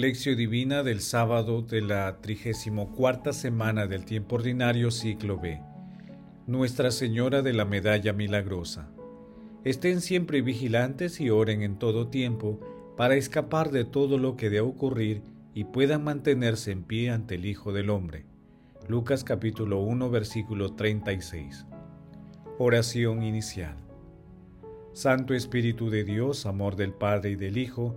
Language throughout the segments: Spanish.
Lección Divina del sábado de la 34 semana del tiempo ordinario ciclo B. Nuestra Señora de la Medalla Milagrosa. Estén siempre vigilantes y oren en todo tiempo para escapar de todo lo que debe ocurrir y puedan mantenerse en pie ante el Hijo del Hombre. Lucas capítulo 1 versículo 36. Oración inicial. Santo Espíritu de Dios, amor del Padre y del Hijo,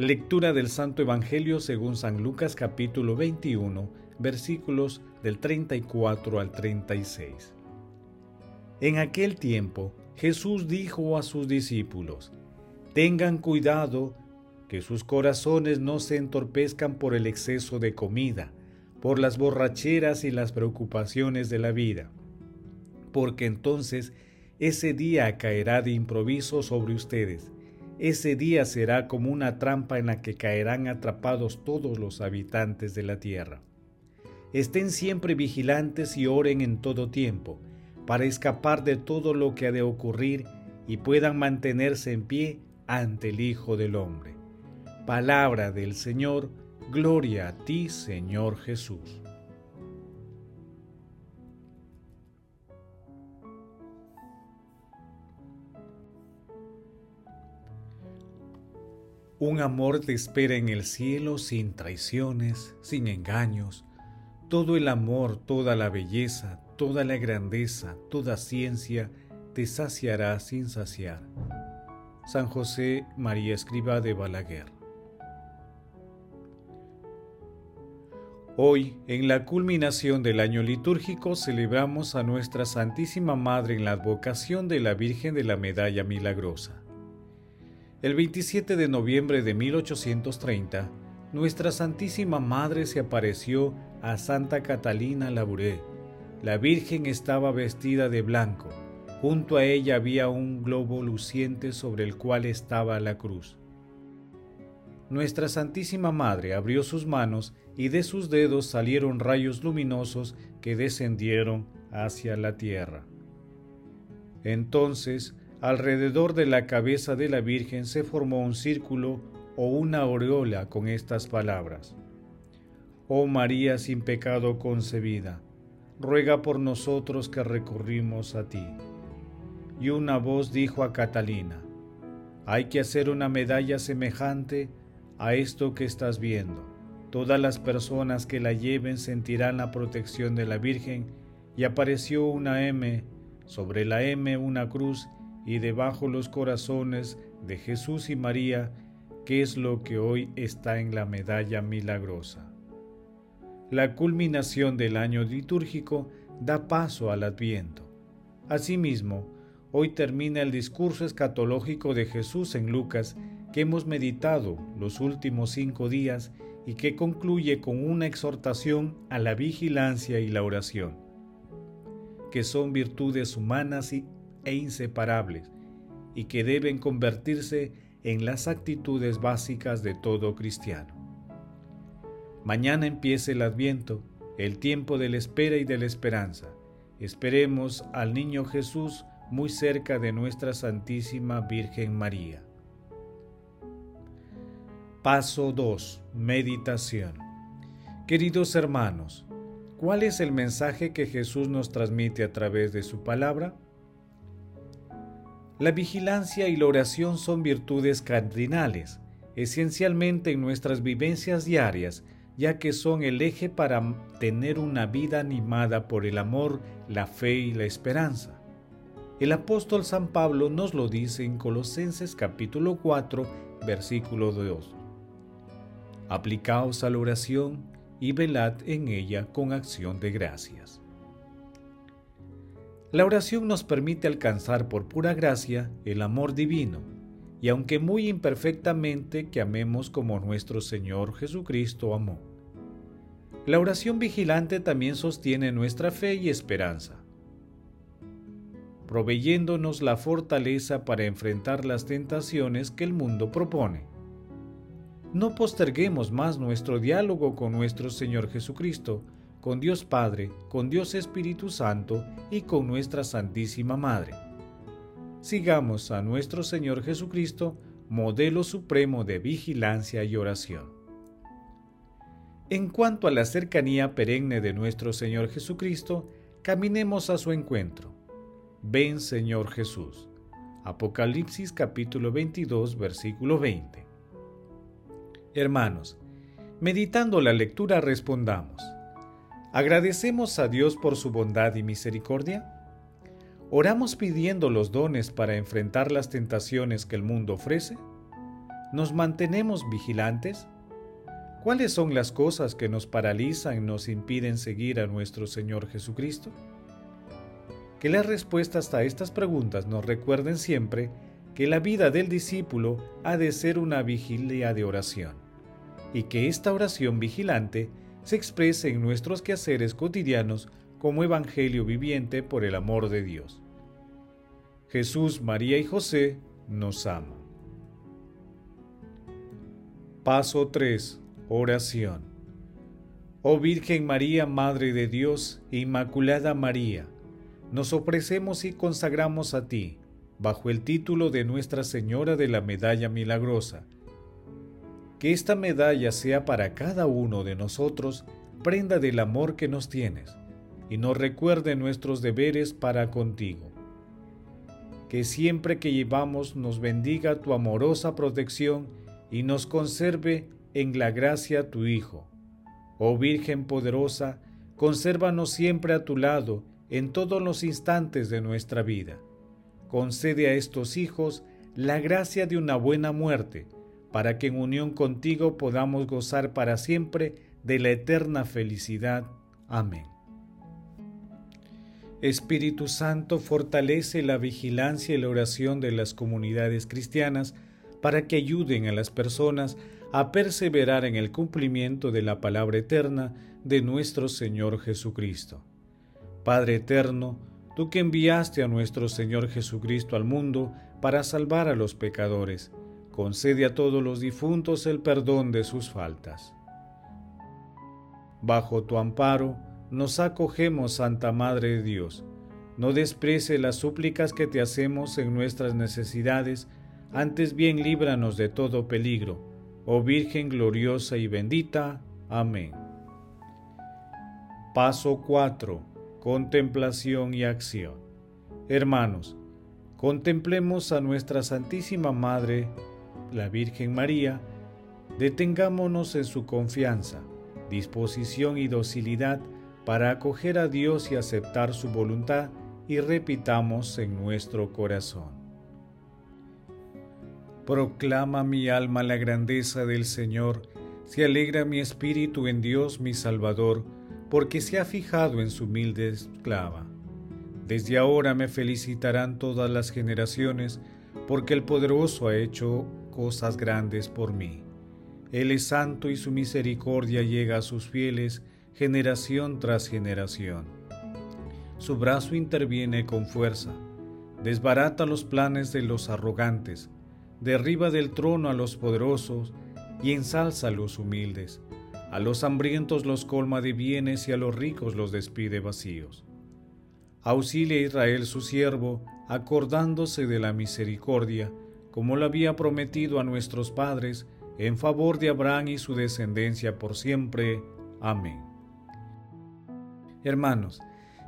Lectura del Santo Evangelio según San Lucas capítulo 21, versículos del 34 al 36. En aquel tiempo Jesús dijo a sus discípulos, Tengan cuidado que sus corazones no se entorpezcan por el exceso de comida, por las borracheras y las preocupaciones de la vida, porque entonces ese día caerá de improviso sobre ustedes ese día será como una trampa en la que caerán atrapados todos los habitantes de la tierra. Estén siempre vigilantes y oren en todo tiempo, para escapar de todo lo que ha de ocurrir y puedan mantenerse en pie ante el Hijo del Hombre. Palabra del Señor, gloria a ti, Señor Jesús. Un amor te espera en el cielo sin traiciones, sin engaños. Todo el amor, toda la belleza, toda la grandeza, toda ciencia te saciará sin saciar. San José María Escriba de Balaguer. Hoy, en la culminación del año litúrgico, celebramos a nuestra Santísima Madre en la advocación de la Virgen de la Medalla Milagrosa. El 27 de noviembre de 1830, nuestra Santísima Madre se apareció a Santa Catalina Labouré. La Virgen estaba vestida de blanco. Junto a ella había un globo luciente sobre el cual estaba la cruz. Nuestra Santísima Madre abrió sus manos y de sus dedos salieron rayos luminosos que descendieron hacia la tierra. Entonces Alrededor de la cabeza de la Virgen se formó un círculo o una aureola con estas palabras. Oh María sin pecado concebida, ruega por nosotros que recurrimos a ti. Y una voz dijo a Catalina, hay que hacer una medalla semejante a esto que estás viendo. Todas las personas que la lleven sentirán la protección de la Virgen y apareció una M, sobre la M una cruz y debajo los corazones de Jesús y María, que es lo que hoy está en la medalla milagrosa. La culminación del año litúrgico da paso al adviento. Asimismo, hoy termina el discurso escatológico de Jesús en Lucas que hemos meditado los últimos cinco días y que concluye con una exhortación a la vigilancia y la oración, que son virtudes humanas y e inseparables y que deben convertirse en las actitudes básicas de todo cristiano. Mañana empieza el adviento, el tiempo de la espera y de la esperanza. Esperemos al niño Jesús muy cerca de nuestra Santísima Virgen María. Paso 2. Meditación. Queridos hermanos, ¿cuál es el mensaje que Jesús nos transmite a través de su palabra? La vigilancia y la oración son virtudes cardinales, esencialmente en nuestras vivencias diarias, ya que son el eje para tener una vida animada por el amor, la fe y la esperanza. El apóstol San Pablo nos lo dice en Colosenses capítulo 4, versículo 2. Aplicaos a la oración y velad en ella con acción de gracias. La oración nos permite alcanzar por pura gracia el amor divino y aunque muy imperfectamente, que amemos como nuestro Señor Jesucristo amó. La oración vigilante también sostiene nuestra fe y esperanza, proveyéndonos la fortaleza para enfrentar las tentaciones que el mundo propone. No posterguemos más nuestro diálogo con nuestro Señor Jesucristo, con Dios Padre, con Dios Espíritu Santo y con nuestra Santísima Madre. Sigamos a nuestro Señor Jesucristo, modelo supremo de vigilancia y oración. En cuanto a la cercanía perenne de nuestro Señor Jesucristo, caminemos a su encuentro. Ven Señor Jesús. Apocalipsis capítulo 22 versículo 20. Hermanos, meditando la lectura respondamos. ¿Agradecemos a Dios por su bondad y misericordia? ¿Oramos pidiendo los dones para enfrentar las tentaciones que el mundo ofrece? ¿Nos mantenemos vigilantes? ¿Cuáles son las cosas que nos paralizan y nos impiden seguir a nuestro Señor Jesucristo? Que las respuestas a estas preguntas nos recuerden siempre que la vida del discípulo ha de ser una vigilia de oración y que esta oración vigilante se exprese en nuestros quehaceres cotidianos como Evangelio viviente por el amor de Dios. Jesús, María y José nos aman. Paso 3. Oración. Oh Virgen María, Madre de Dios, Inmaculada María, nos ofrecemos y consagramos a ti, bajo el título de Nuestra Señora de la Medalla Milagrosa, que esta medalla sea para cada uno de nosotros prenda del amor que nos tienes y nos recuerde nuestros deberes para contigo. Que siempre que llevamos nos bendiga tu amorosa protección y nos conserve en la gracia tu Hijo. Oh Virgen poderosa, consérvanos siempre a tu lado en todos los instantes de nuestra vida. Concede a estos hijos la gracia de una buena muerte, para que en unión contigo podamos gozar para siempre de la eterna felicidad. Amén. Espíritu Santo fortalece la vigilancia y la oración de las comunidades cristianas para que ayuden a las personas a perseverar en el cumplimiento de la palabra eterna de nuestro Señor Jesucristo. Padre eterno, tú que enviaste a nuestro Señor Jesucristo al mundo para salvar a los pecadores, concede a todos los difuntos el perdón de sus faltas. Bajo tu amparo nos acogemos, Santa Madre de Dios. No desprecie las súplicas que te hacemos en nuestras necesidades, antes bien líbranos de todo peligro. Oh Virgen gloriosa y bendita. Amén. Paso 4. Contemplación y acción. Hermanos, contemplemos a nuestra Santísima Madre la Virgen María, detengámonos en su confianza, disposición y docilidad para acoger a Dios y aceptar su voluntad y repitamos en nuestro corazón. Proclama mi alma la grandeza del Señor, se alegra mi espíritu en Dios mi Salvador, porque se ha fijado en su humilde esclava. Desde ahora me felicitarán todas las generaciones, porque el poderoso ha hecho cosas grandes por mí. Él es santo y su misericordia llega a sus fieles generación tras generación. Su brazo interviene con fuerza, desbarata los planes de los arrogantes, derriba del trono a los poderosos y ensalza a los humildes. A los hambrientos los colma de bienes y a los ricos los despide vacíos. Auxilia a Israel su siervo, acordándose de la misericordia, como lo había prometido a nuestros padres, en favor de Abraham y su descendencia por siempre. Amén. Hermanos,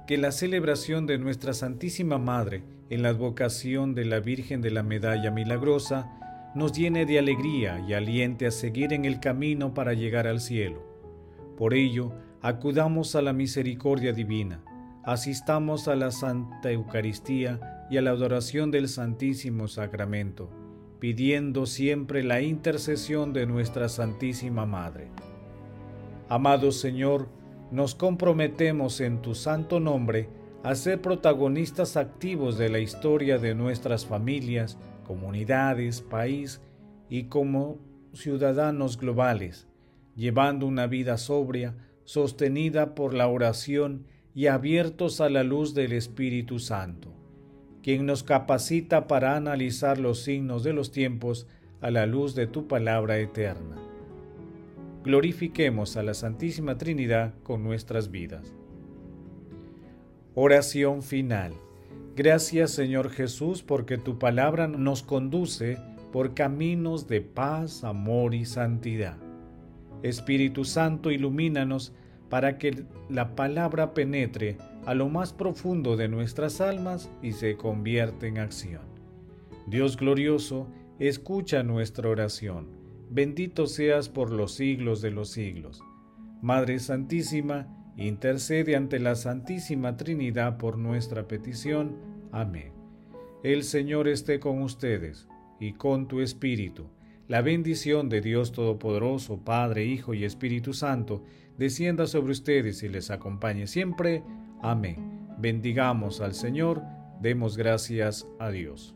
que la celebración de nuestra Santísima Madre en la advocación de la Virgen de la Medalla Milagrosa nos llene de alegría y aliente a seguir en el camino para llegar al cielo. Por ello, acudamos a la misericordia divina, asistamos a la Santa Eucaristía y a la adoración del Santísimo Sacramento, pidiendo siempre la intercesión de nuestra Santísima Madre. Amado Señor, nos comprometemos en tu santo nombre a ser protagonistas activos de la historia de nuestras familias, comunidades, país y como ciudadanos globales, llevando una vida sobria, sostenida por la oración y abiertos a la luz del Espíritu Santo, quien nos capacita para analizar los signos de los tiempos a la luz de tu palabra eterna. Glorifiquemos a la Santísima Trinidad con nuestras vidas. Oración final. Gracias Señor Jesús porque tu palabra nos conduce por caminos de paz, amor y santidad. Espíritu Santo, ilumínanos para que la palabra penetre a lo más profundo de nuestras almas y se convierta en acción. Dios glorioso, escucha nuestra oración. Bendito seas por los siglos de los siglos. Madre Santísima, intercede ante la Santísima Trinidad por nuestra petición. Amén. El Señor esté con ustedes y con tu espíritu. La bendición de Dios Todopoderoso, Padre, Hijo y Espíritu Santo, descienda sobre ustedes y les acompañe siempre. Amén. Bendigamos al Señor, demos gracias a Dios.